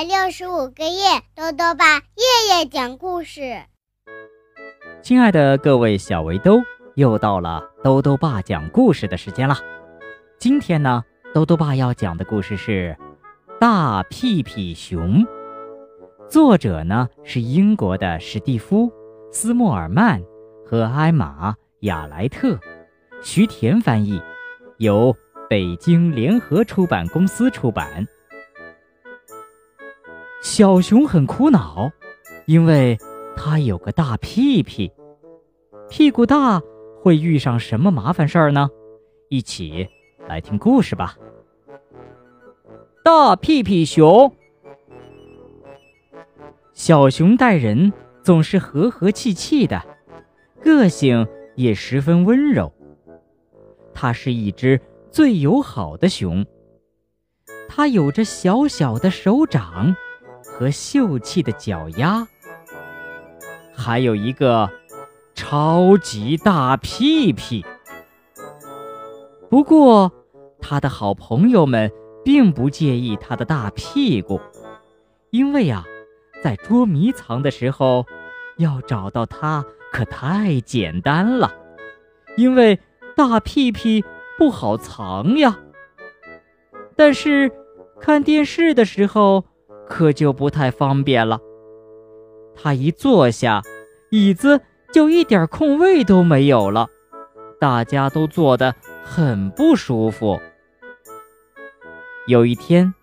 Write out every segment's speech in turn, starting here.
百六十五个夜，豆豆爸夜夜讲故事。亲爱的各位小围兜，又到了豆豆爸讲故事的时间了。今天呢，豆豆爸要讲的故事是《大屁屁熊》，作者呢是英国的史蒂夫·斯莫尔曼和艾玛·亚莱特，徐田翻译，由北京联合出版公司出版。小熊很苦恼，因为它有个大屁屁。屁股大会遇上什么麻烦事儿呢？一起来听故事吧。大屁屁熊，小熊待人总是和和气气的，个性也十分温柔。它是一只最友好的熊。它有着小小的手掌。和秀气的脚丫，还有一个超级大屁屁。不过，他的好朋友们并不介意他的大屁股，因为啊，在捉迷藏的时候，要找到他可太简单了，因为大屁屁不好藏呀。但是，看电视的时候。可就不太方便了。他一坐下，椅子就一点空位都没有了，大家都坐得很不舒服。有一天，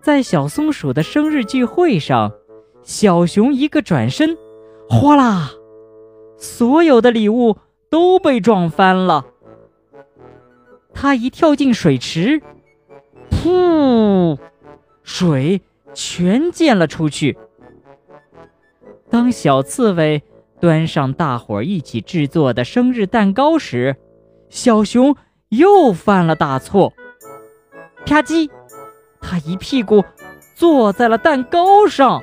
在小松鼠的生日聚会上，小熊一个转身，哗啦，所有的礼物都被撞翻了。他一跳进水池，噗，水。全溅了出去。当小刺猬端上大伙儿一起制作的生日蛋糕时，小熊又犯了大错。啪叽，他一屁股坐在了蛋糕上。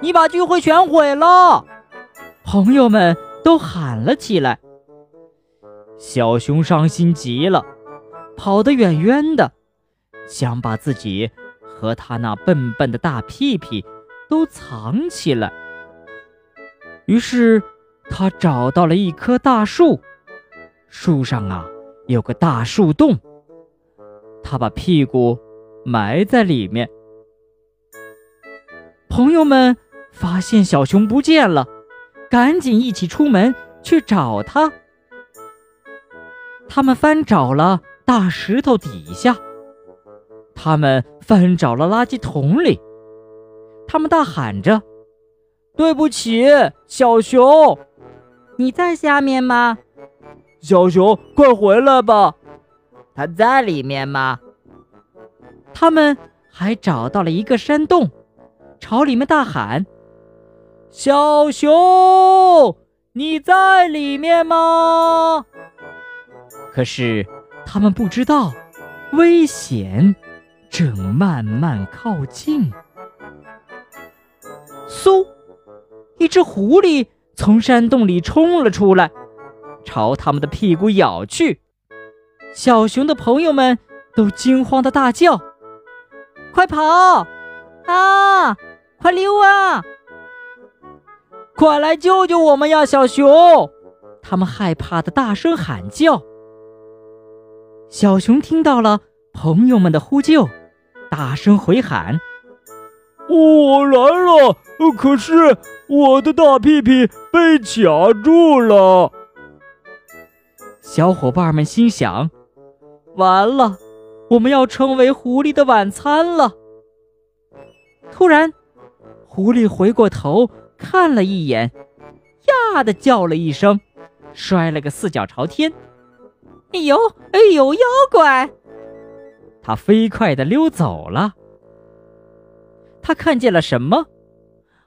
你把聚会全毁了！朋友们都喊了起来。小熊伤心极了，跑得远远的，想把自己。和他那笨笨的大屁屁都藏起来。于是，他找到了一棵大树，树上啊有个大树洞。他把屁股埋在里面。朋友们发现小熊不见了，赶紧一起出门去找他。他们翻找了大石头底下。他们翻找了垃圾桶里，他们大喊着：“对不起，小熊，你在下面吗？小熊，快回来吧！他在里面吗？”他们还找到了一个山洞，朝里面大喊：“小熊，你在里面吗？”可是他们不知道危险。正慢慢靠近，嗖！一只狐狸从山洞里冲了出来，朝他们的屁股咬去。小熊的朋友们都惊慌的大叫：“快跑！啊，快溜啊！快来救救我们呀，小熊！”他们害怕的大声喊叫。小熊听到了朋友们的呼救。大声回喊：“我来了！可是我的大屁屁被卡住了。”小伙伴们心想：“完了，我们要成为狐狸的晚餐了。”突然，狐狸回过头看了一眼，呀的叫了一声，摔了个四脚朝天。“哎呦，哎呦，妖怪！”他飞快地溜走了。他看见了什么？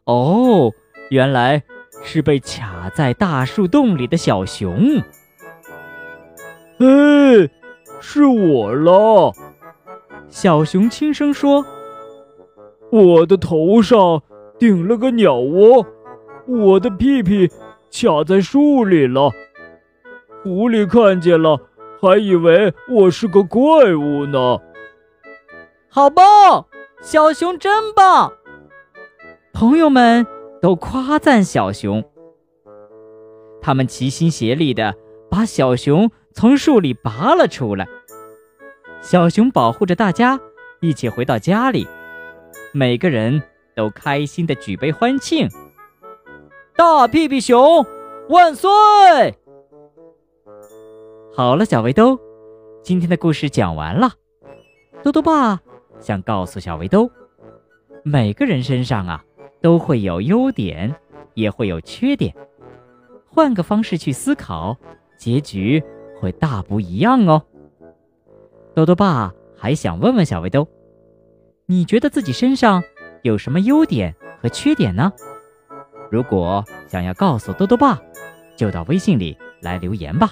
哦，原来是被卡在大树洞里的小熊。哎，是我了！小熊轻声说：“我的头上顶了个鸟窝，我的屁屁卡在树里了。狐狸看见了。”还以为我是个怪物呢，好棒！小熊真棒！朋友们都夸赞小熊。他们齐心协力的把小熊从树里拔了出来。小熊保护着大家，一起回到家里，每个人都开心的举杯欢庆。大屁屁熊万岁！好了，小围兜，今天的故事讲完了。多多爸想告诉小围兜，每个人身上啊都会有优点，也会有缺点。换个方式去思考，结局会大不一样哦。多多爸还想问问小围兜，你觉得自己身上有什么优点和缺点呢？如果想要告诉多多爸，就到微信里来留言吧。